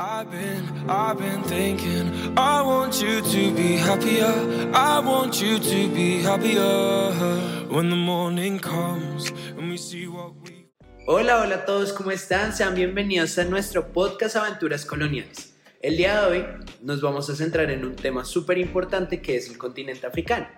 I've been, thinking, I want you to be happier. I want you to be happier. When the morning comes and we see what we. Hola, hola a todos, ¿cómo están? Sean bienvenidos a nuestro podcast Aventuras Coloniales. El día de hoy nos vamos a centrar en un tema súper importante que es el continente africano.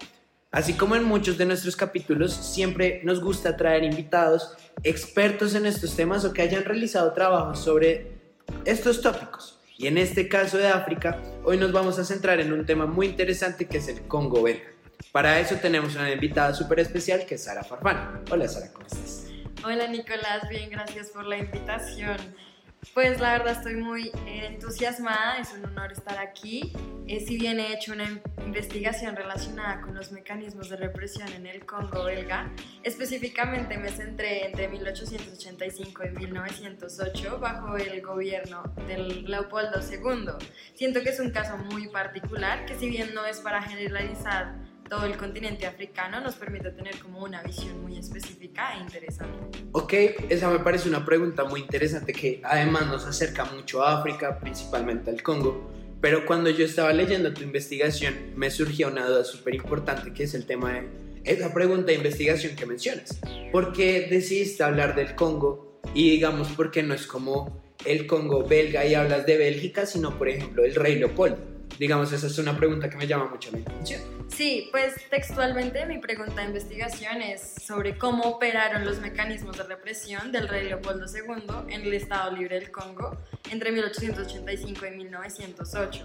Así como en muchos de nuestros capítulos, siempre nos gusta traer invitados expertos en estos temas o que hayan realizado trabajos sobre estos tópicos. Y en este caso de África, hoy nos vamos a centrar en un tema muy interesante que es el Congo belga. Para eso tenemos una invitada súper especial que es Sara Farfán. Hola Sara, ¿cómo estás? Hola Nicolás, bien, gracias por la invitación. Pues la verdad estoy muy entusiasmada, es un honor estar aquí. Eh, si bien he hecho una investigación relacionada con los mecanismos de represión en el Congo belga, específicamente me centré entre 1885 y 1908 bajo el gobierno del Leopoldo II. Siento que es un caso muy particular que si bien no es para generalizar todo el continente africano nos permite tener como una visión muy específica e interesante. Ok, esa me parece una pregunta muy interesante que además nos acerca mucho a África, principalmente al Congo. Pero cuando yo estaba leyendo tu investigación me surgió una duda súper importante que es el tema de esa pregunta de investigación que mencionas. ¿Por qué decidiste hablar del Congo y digamos por qué no es como el Congo belga y hablas de Bélgica, sino por ejemplo el rey Leopoldo? Digamos, esa es una pregunta que me llama mucho la atención. Sí, pues textualmente mi pregunta de investigación es sobre cómo operaron los mecanismos de represión del rey Leopoldo II en el Estado Libre del Congo entre 1885 y 1908.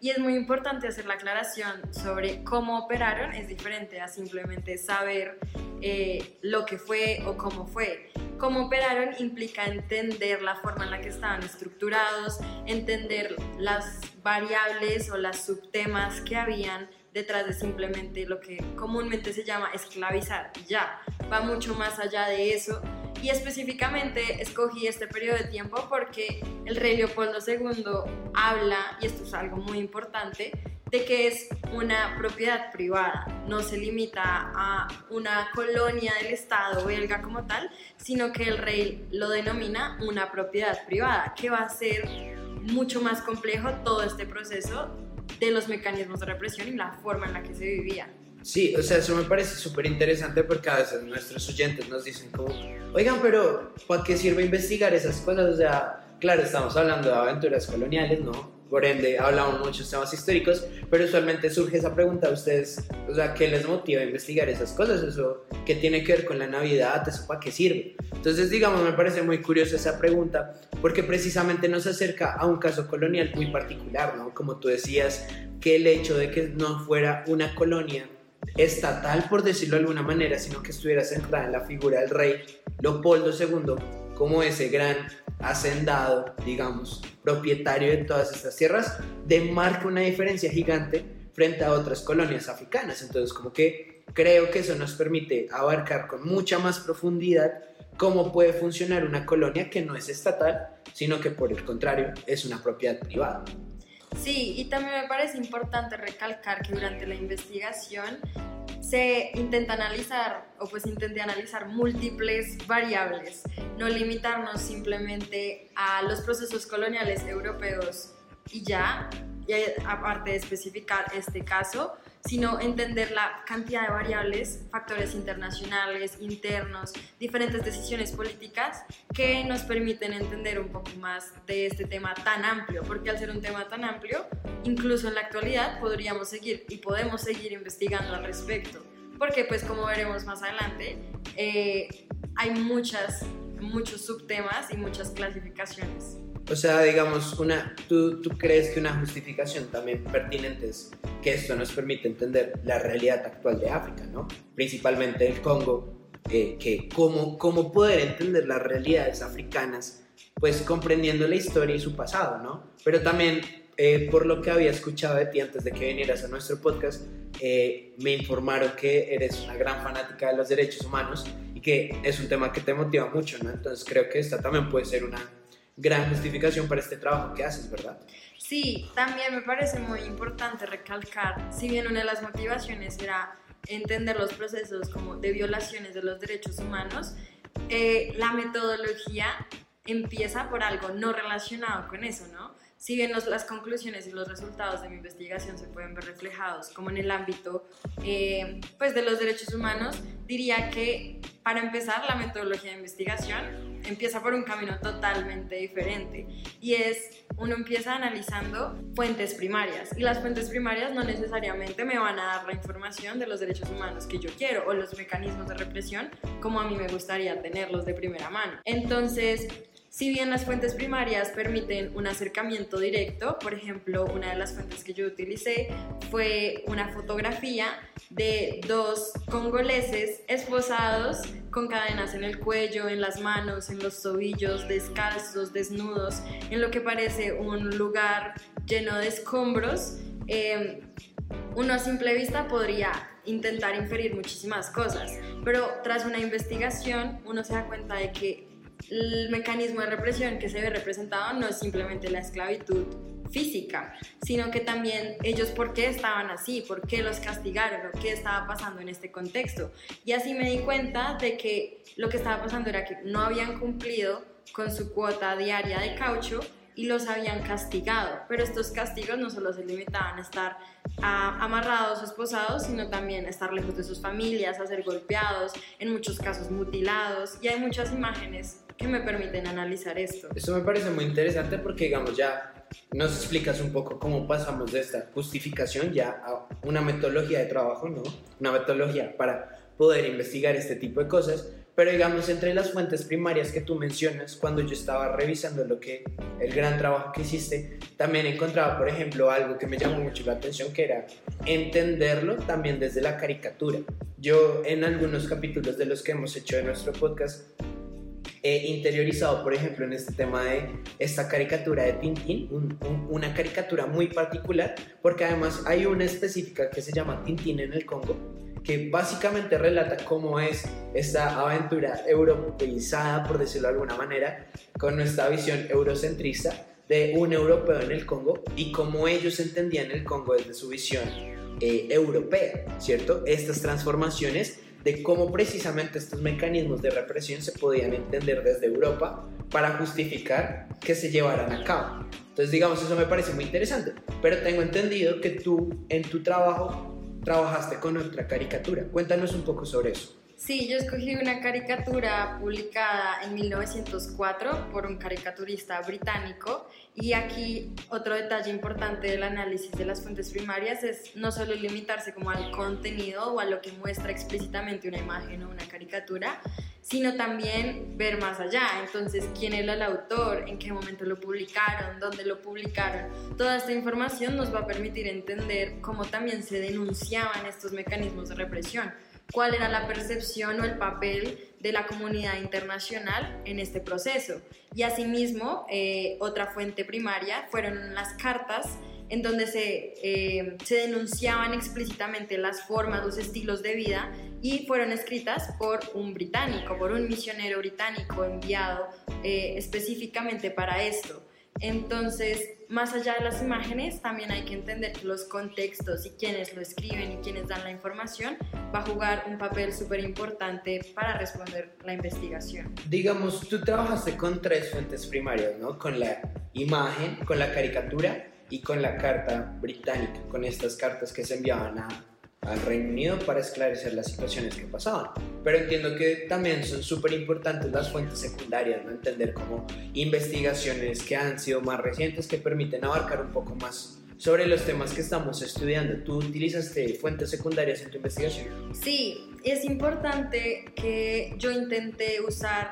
Y es muy importante hacer la aclaración sobre cómo operaron, es diferente a simplemente saber eh, lo que fue o cómo fue. Cómo operaron implica entender la forma en la que estaban estructurados, entender las variables o las subtemas que habían detrás de simplemente lo que comúnmente se llama esclavizar. Ya, va mucho más allá de eso y específicamente escogí este periodo de tiempo porque el rey Leopoldo II habla, y esto es algo muy importante, de que es una propiedad privada, no se limita a una colonia del Estado belga como tal, sino que el rey lo denomina una propiedad privada, que va a ser mucho más complejo todo este proceso de los mecanismos de represión y la forma en la que se vivía. Sí, o sea, eso me parece súper interesante porque a veces nuestros oyentes nos dicen como, oigan, pero ¿para qué sirve investigar esas cosas? O sea, claro, estamos hablando de aventuras coloniales, ¿no? Por ende, hablamos muchos temas históricos, pero usualmente surge esa pregunta a ustedes, o sea, ¿qué les motiva a investigar esas cosas? ¿Eso qué tiene que ver con la Navidad? ¿Eso para qué sirve? Entonces, digamos, me parece muy curiosa esa pregunta porque precisamente nos acerca a un caso colonial muy particular, ¿no? Como tú decías, que el hecho de que no fuera una colonia estatal, por decirlo de alguna manera, sino que estuviera centrada en la figura del rey Leopoldo II como ese gran hacendado, digamos, propietario de todas estas tierras, demarca una diferencia gigante frente a otras colonias africanas. Entonces, como que creo que eso nos permite abarcar con mucha más profundidad cómo puede funcionar una colonia que no es estatal, sino que por el contrario es una propiedad privada. Sí, y también me parece importante recalcar que durante la investigación se intenta analizar, o pues intenté analizar múltiples variables, no limitarnos simplemente a los procesos coloniales europeos y ya, y aparte de especificar este caso, sino entender la cantidad de variables, factores internacionales, internos, diferentes decisiones políticas que nos permiten entender un poco más de este tema tan amplio, porque al ser un tema tan amplio, incluso en la actualidad podríamos seguir y podemos seguir investigando al respecto, porque pues como veremos más adelante, eh, hay muchas, muchos subtemas y muchas clasificaciones. O sea, digamos, una, ¿tú, ¿tú crees que una justificación también pertinente es que esto nos permite entender la realidad actual de África, ¿no? Principalmente el Congo, eh, que cómo, cómo poder entender las realidades africanas, pues comprendiendo la historia y su pasado, ¿no? Pero también, eh, por lo que había escuchado de ti antes de que vinieras a nuestro podcast, eh, me informaron que eres una gran fanática de los derechos humanos y que es un tema que te motiva mucho, ¿no? Entonces creo que esta también puede ser una gran justificación para este trabajo que haces, ¿verdad? Sí, también me parece muy importante recalcar, si bien una de las motivaciones era entender los procesos como de violaciones de los derechos humanos, eh, la metodología empieza por algo no relacionado con eso, ¿no? si bien las conclusiones y los resultados de mi investigación se pueden ver reflejados como en el ámbito eh, pues de los derechos humanos, diría que para empezar la metodología de investigación empieza por un camino totalmente diferente y es uno empieza analizando fuentes primarias y las fuentes primarias no necesariamente me van a dar la información de los derechos humanos que yo quiero o los mecanismos de represión como a mí me gustaría tenerlos de primera mano. Entonces, si bien las fuentes primarias permiten un acercamiento directo, por ejemplo, una de las fuentes que yo utilicé fue una fotografía de dos congoleses esposados con cadenas en el cuello, en las manos, en los tobillos, descalzos, desnudos, en lo que parece un lugar lleno de escombros. Eh, uno a simple vista podría intentar inferir muchísimas cosas, pero tras una investigación uno se da cuenta de que el mecanismo de represión que se ve representado no es simplemente la esclavitud física, sino que también ellos por qué estaban así, por qué los castigaron qué estaba pasando en este contexto. Y así me di cuenta de que lo que estaba pasando era que no habían cumplido con su cuota diaria de caucho y los habían castigado. Pero estos castigos no solo se limitaban a estar amarrados o esposados, sino también a estar lejos de sus familias, a ser golpeados, en muchos casos mutilados. Y hay muchas imágenes que me permiten analizar esto. Eso me parece muy interesante porque, digamos, ya nos explicas un poco cómo pasamos de esta justificación ya a una metodología de trabajo, ¿no? Una metodología para poder investigar este tipo de cosas pero digamos, entre las fuentes primarias que tú mencionas, cuando yo estaba revisando lo que, el gran trabajo que hiciste, también encontraba, por ejemplo, algo que me llamó mucho la atención, que era entenderlo también desde la caricatura. Yo en algunos capítulos de los que hemos hecho de nuestro podcast, he interiorizado, por ejemplo, en este tema de esta caricatura de Tintín, una caricatura muy particular, porque además hay una específica que se llama Tintín en el Congo, que básicamente relata cómo es esta aventura europeizada, por decirlo de alguna manera, con nuestra visión eurocentrista de un europeo en el Congo y cómo ellos entendían el Congo desde su visión eh, europea, ¿cierto? Estas transformaciones de cómo precisamente estos mecanismos de represión se podían entender desde Europa para justificar que se llevaran a cabo. Entonces, digamos, eso me parece muy interesante, pero tengo entendido que tú en tu trabajo trabajaste con otra caricatura. Cuéntanos un poco sobre eso. Sí, yo escogí una caricatura publicada en 1904 por un caricaturista británico y aquí otro detalle importante del análisis de las fuentes primarias es no solo limitarse como al contenido o a lo que muestra explícitamente una imagen o una caricatura, sino también ver más allá. Entonces, quién era el autor, en qué momento lo publicaron, dónde lo publicaron. Toda esta información nos va a permitir entender cómo también se denunciaban estos mecanismos de represión, cuál era la percepción o el papel de la comunidad internacional en este proceso. Y asimismo, eh, otra fuente primaria fueron las cartas en donde se, eh, se denunciaban explícitamente las formas, los estilos de vida y fueron escritas por un británico, por un misionero británico enviado eh, específicamente para esto. Entonces, más allá de las imágenes, también hay que entender los contextos y quienes lo escriben y quienes dan la información va a jugar un papel súper importante para responder la investigación. Digamos, tú trabajaste con tres fuentes primarias, ¿no? Con la imagen, con la caricatura y con la carta británica, con estas cartas que se enviaban al Reino Unido para esclarecer las situaciones que pasaban. Pero entiendo que también son súper importantes las fuentes secundarias, ¿no? entender como investigaciones que han sido más recientes que permiten abarcar un poco más sobre los temas que estamos estudiando. ¿Tú utilizaste fuentes secundarias en tu investigación? Sí, es importante que yo intenté usar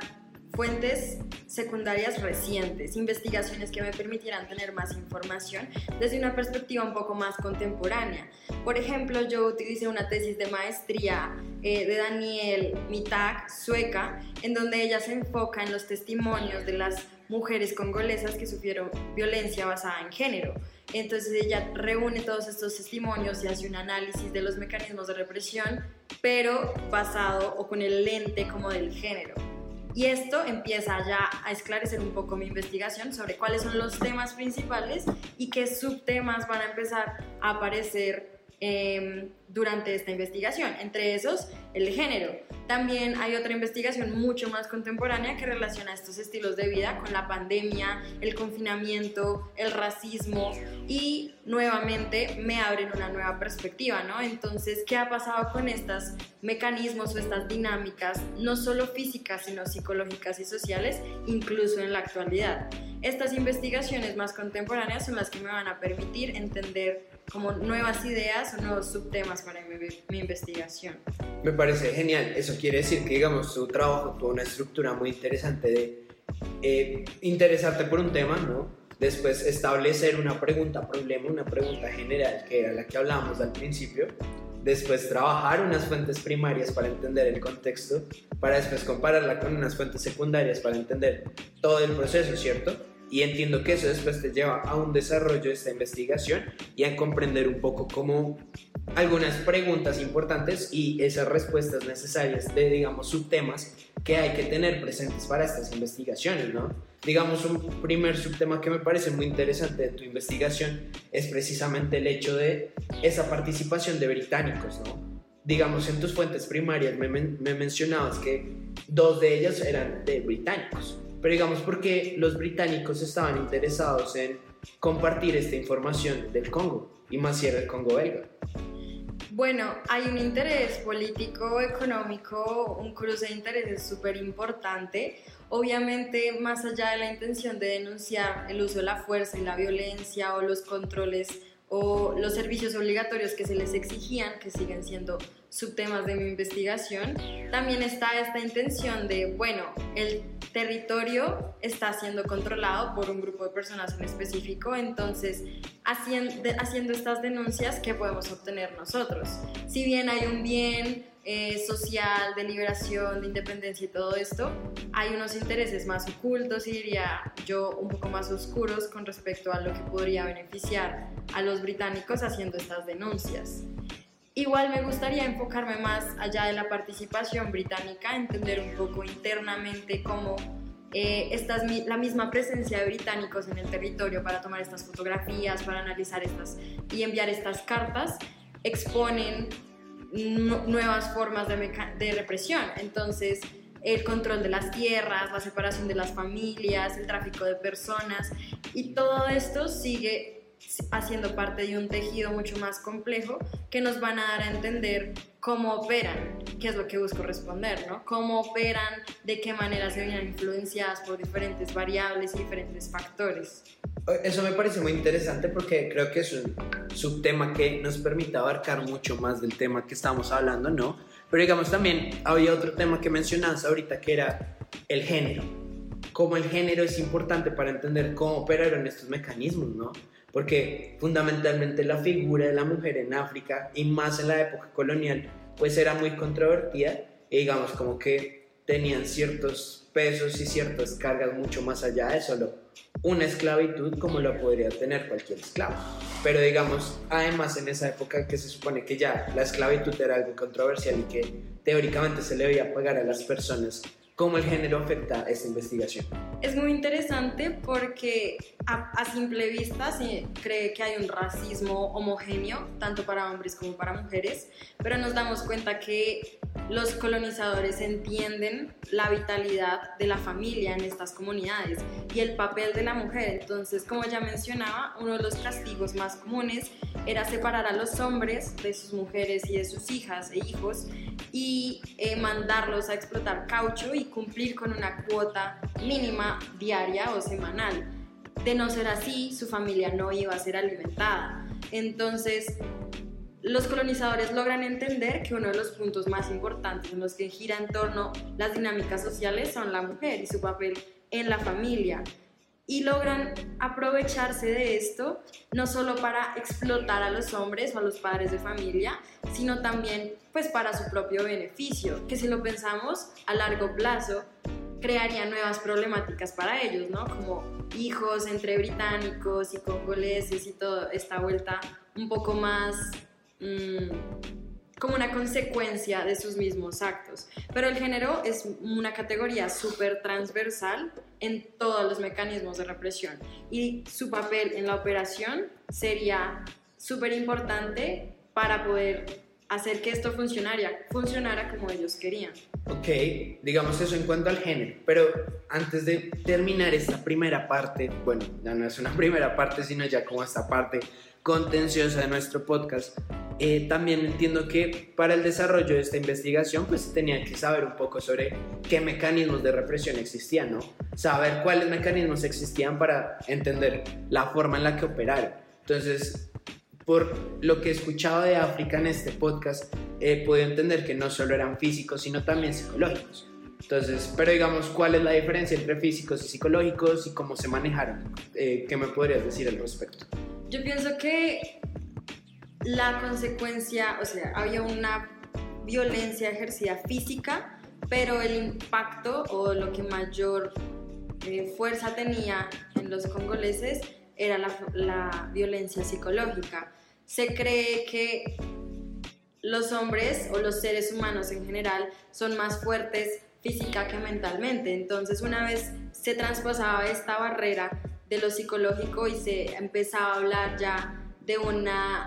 fuentes secundarias recientes, investigaciones que me permitieran tener más información desde una perspectiva un poco más contemporánea. Por ejemplo, yo utilicé una tesis de maestría eh, de Daniel Mitak, sueca, en donde ella se enfoca en los testimonios de las mujeres congolesas que sufrieron violencia basada en género. Entonces ella reúne todos estos testimonios y hace un análisis de los mecanismos de represión, pero basado o con el lente como del género. Y esto empieza ya a esclarecer un poco mi investigación sobre cuáles son los temas principales y qué subtemas van a empezar a aparecer em, durante esta investigación. Entre esos, el género. También hay otra investigación mucho más contemporánea que relaciona estos estilos de vida con la pandemia, el confinamiento, el racismo y nuevamente me abren una nueva perspectiva, ¿no? Entonces, ¿qué ha pasado con estos mecanismos o estas dinámicas, no solo físicas, sino psicológicas y sociales, incluso en la actualidad? Estas investigaciones más contemporáneas son las que me van a permitir entender como nuevas ideas o nuevos subtemas para mi, mi, investigación. Me parece genial. Eso quiere decir que, digamos, su trabajo tuvo una estructura muy interesante de eh, interesarte por un tema, ¿no? Después establecer una pregunta problema, una pregunta general, que era la que hablábamos al principio. Después trabajar unas fuentes primarias para entender el contexto, para después compararla con unas fuentes secundarias para entender todo el proceso, ¿cierto? Y entiendo que eso después te lleva a un desarrollo de esta investigación y a comprender un poco cómo algunas preguntas importantes y esas respuestas necesarias de, digamos, subtemas que hay que tener presentes para estas investigaciones, ¿no? Digamos, un primer subtema que me parece muy interesante de tu investigación es precisamente el hecho de esa participación de británicos, ¿no? Digamos, en tus fuentes primarias me, me mencionabas que dos de ellos eran de británicos. Pero digamos porque los británicos estaban interesados en compartir esta información del Congo, y más si era el Congo belga. Bueno, hay un interés político, económico, un cruce de intereses súper importante. Obviamente, más allá de la intención de denunciar el uso de la fuerza y la violencia o los controles o los servicios obligatorios que se les exigían, que siguen siendo subtemas de mi investigación, también está esta intención de, bueno, el territorio está siendo controlado por un grupo de personas en específico, entonces haciendo, estas denuncias, ¿qué podemos obtener nosotros? Si bien hay un bien eh, social, de liberación, de independencia y todo esto, hay unos intereses más ocultos y diría yo un poco más oscuros con respecto a lo que podría beneficiar a los británicos haciendo estas denuncias. Igual me gustaría enfocarme más allá de la participación británica, entender un poco internamente cómo eh, esta es la misma presencia de británicos en el territorio para tomar estas fotografías, para analizar estas y enviar estas cartas, exponen nuevas formas de, de represión. Entonces, el control de las tierras, la separación de las familias, el tráfico de personas y todo esto sigue haciendo parte de un tejido mucho más complejo que nos van a dar a entender cómo operan, que es lo que busco responder, ¿no? Cómo operan, de qué manera se ven influenciadas por diferentes variables y diferentes factores. Eso me parece muy interesante porque creo que es un subtema que nos permite abarcar mucho más del tema que estamos hablando, ¿no? Pero digamos también había otro tema que mencionabas ahorita que era el género. Cómo el género es importante para entender cómo operaron estos mecanismos, ¿no? Porque fundamentalmente la figura de la mujer en África y más en la época colonial pues era muy controvertida y digamos como que tenían ciertos pesos y ciertas cargas mucho más allá de solo una esclavitud como lo podría tener cualquier esclavo. Pero digamos, además en esa época que se supone que ya la esclavitud era algo controversial y que teóricamente se le debía pagar a las personas cómo el género afecta esta investigación. Es muy interesante porque a, simple vista se cree que hay un racismo homogéneo, tanto para hombres como para mujeres, pero nos damos cuenta que los colonizadores entienden la vitalidad de la familia en estas comunidades y el papel de la mujer. Entonces, como ya mencionaba, uno de los castigos más comunes era separar a los hombres de sus mujeres y de sus hijas e hijos y eh, mandarlos a explotar caucho y cumplir con una cuota mínima diaria o semanal. De no ser así, su familia no iba a ser alimentada. Entonces, los colonizadores logran entender que uno de los puntos más importantes en los que gira en torno las dinámicas sociales son la mujer y su papel en la familia. Y logran aprovecharse de esto no solo para explotar a los hombres o a los padres de familia, sino también pues para su propio beneficio, que si lo pensamos a largo plazo crearía nuevas problemáticas para ellos, ¿no? Como hijos entre británicos y congoleses y toda esta vuelta un poco más Mm, como una consecuencia de sus mismos actos. Pero el género es una categoría súper transversal en todos los mecanismos de represión y su papel en la operación sería súper importante para poder hacer que esto funcionara, funcionara como ellos querían. Ok, digamos eso en cuanto al género, pero antes de terminar esta primera parte, bueno, ya no es una primera parte, sino ya como esta parte contenciosa de nuestro podcast, eh, también entiendo que para el desarrollo de esta investigación pues tenía que saber un poco sobre qué mecanismos de represión existían, ¿no? Saber cuáles mecanismos existían para entender la forma en la que operaron. Entonces, por lo que he escuchado de África en este podcast, he podido entender que no solo eran físicos, sino también psicológicos. Entonces, pero digamos, ¿cuál es la diferencia entre físicos y psicológicos y cómo se manejaron? Eh, ¿Qué me podrías decir al respecto? Yo pienso que la consecuencia, o sea, había una violencia ejercida física, pero el impacto o lo que mayor eh, fuerza tenía en los congoleses era la, violencia psicológica. Se cree que los hombres o los seres humanos en general son más fuertes física que mentalmente. Entonces, una vez se traspasaba esta barrera de lo psicológico y se empezaba a hablar ya de una,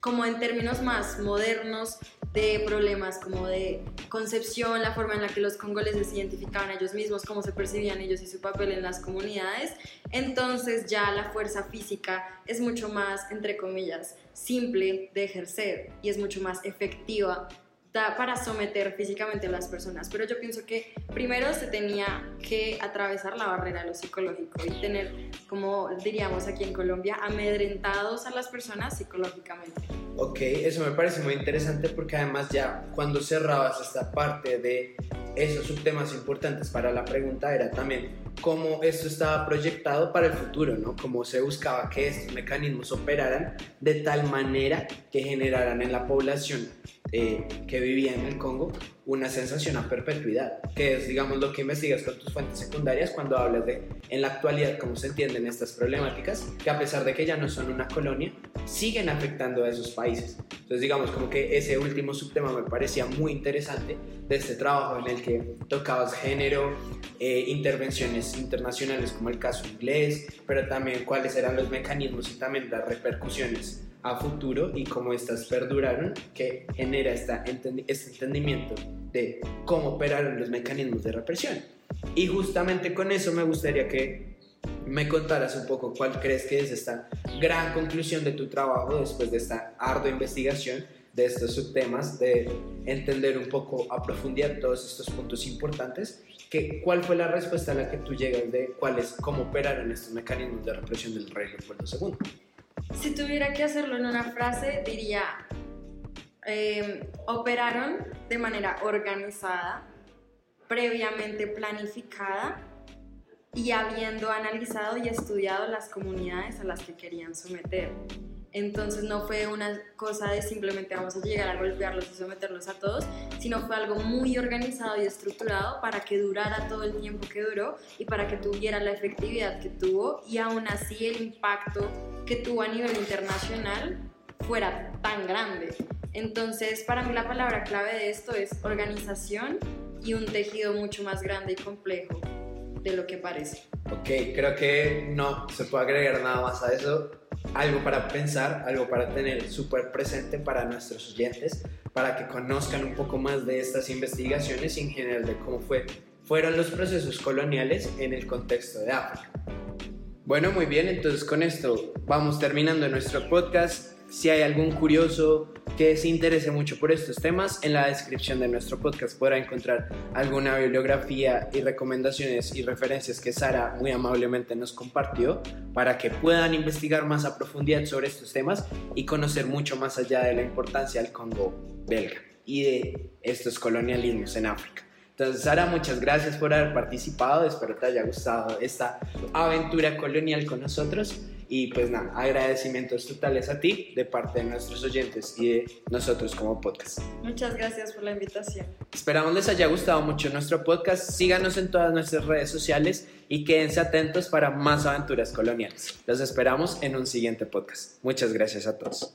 como en términos más modernos, de problemas como de concepción, la forma en la que los congoleses se identificaban a ellos mismos, cómo se percibían ellos y su papel en las comunidades, entonces ya la fuerza física es mucho más, entre comillas, simple de ejercer y es mucho más efectiva para someter físicamente a las personas. Pero yo pienso que primero se tenía que atravesar la barrera de lo psicológico y tener, como diríamos aquí en Colombia, amedrentados a las personas psicológicamente. Ok, eso me parece muy interesante porque además ya cuando cerrabas esta parte de esos subtemas importantes para la pregunta era también cómo esto estaba proyectado para el futuro, ¿no? Cómo se buscaba que estos mecanismos operaran de tal manera que generaran en la población eh, que vivía en el Congo una sensación a perpetuidad, que es, digamos, lo que investigas con tus fuentes secundarias cuando hablas de, en la actualidad, cómo se entienden estas problemáticas, que a pesar de que ya no son una colonia, siguen afectando a esos países. Entonces, digamos, como que ese último subtema me parecía muy interesante de este trabajo en el que tocabas género, eh, intervenciones internacionales como el caso inglés, pero también cuáles eran los mecanismos y también las repercusiones a futuro y cómo estas perduraron, que genera esta este entendimiento de cómo operaron los mecanismos de represión. Y justamente con eso me gustaría que me contaras un poco cuál crees que es esta gran conclusión de tu trabajo después de esta ardua investigación de estos subtemas, de entender un poco a profundidad todos estos puntos importantes, que, ¿cuál fue la respuesta a la que tú llegas de cuáles, cómo operaron estos mecanismos de represión del rey Leopoldo II? Si tuviera que hacerlo en una frase, diría, eh, operaron de manera organizada, previamente planificada y habiendo analizado y estudiado las comunidades a las que querían someter. Entonces no fue una cosa de simplemente vamos a llegar a golpearlos y someterlos a todos, sino fue algo muy organizado y estructurado para que durara todo el tiempo que duró y para que tuviera la efectividad que tuvo y aún así el impacto que tuvo a nivel internacional fuera tan grande. Entonces para mí la palabra clave de esto es organización y un tejido mucho más grande y complejo de lo que parece. Ok, creo que no se puede agregar nada más a eso algo para pensar, algo para tener súper presente para nuestros oyentes, para que conozcan un poco más de estas investigaciones y en general de cómo fue, fueron los procesos coloniales en el contexto de África. Bueno, muy bien, entonces con esto vamos terminando nuestro podcast. Si hay algún curioso que se interese mucho por estos temas, en la descripción de nuestro podcast podrá encontrar alguna bibliografía y recomendaciones y referencias que Sara muy amablemente nos compartió para que puedan investigar más a profundidad sobre estos temas y conocer mucho más allá de la importancia del Congo belga y de estos colonialismos en África. Entonces, Sara, muchas gracias por haber participado. Espero te haya gustado esta aventura colonial con nosotros. Y pues nada, agradecimientos totales a ti de parte de nuestros oyentes y de nosotros como podcast. Muchas gracias por la invitación. Esperamos les haya gustado mucho nuestro podcast. Síganos en todas nuestras redes sociales y quédense atentos para más aventuras coloniales. Los esperamos en un siguiente podcast. Muchas gracias a todos.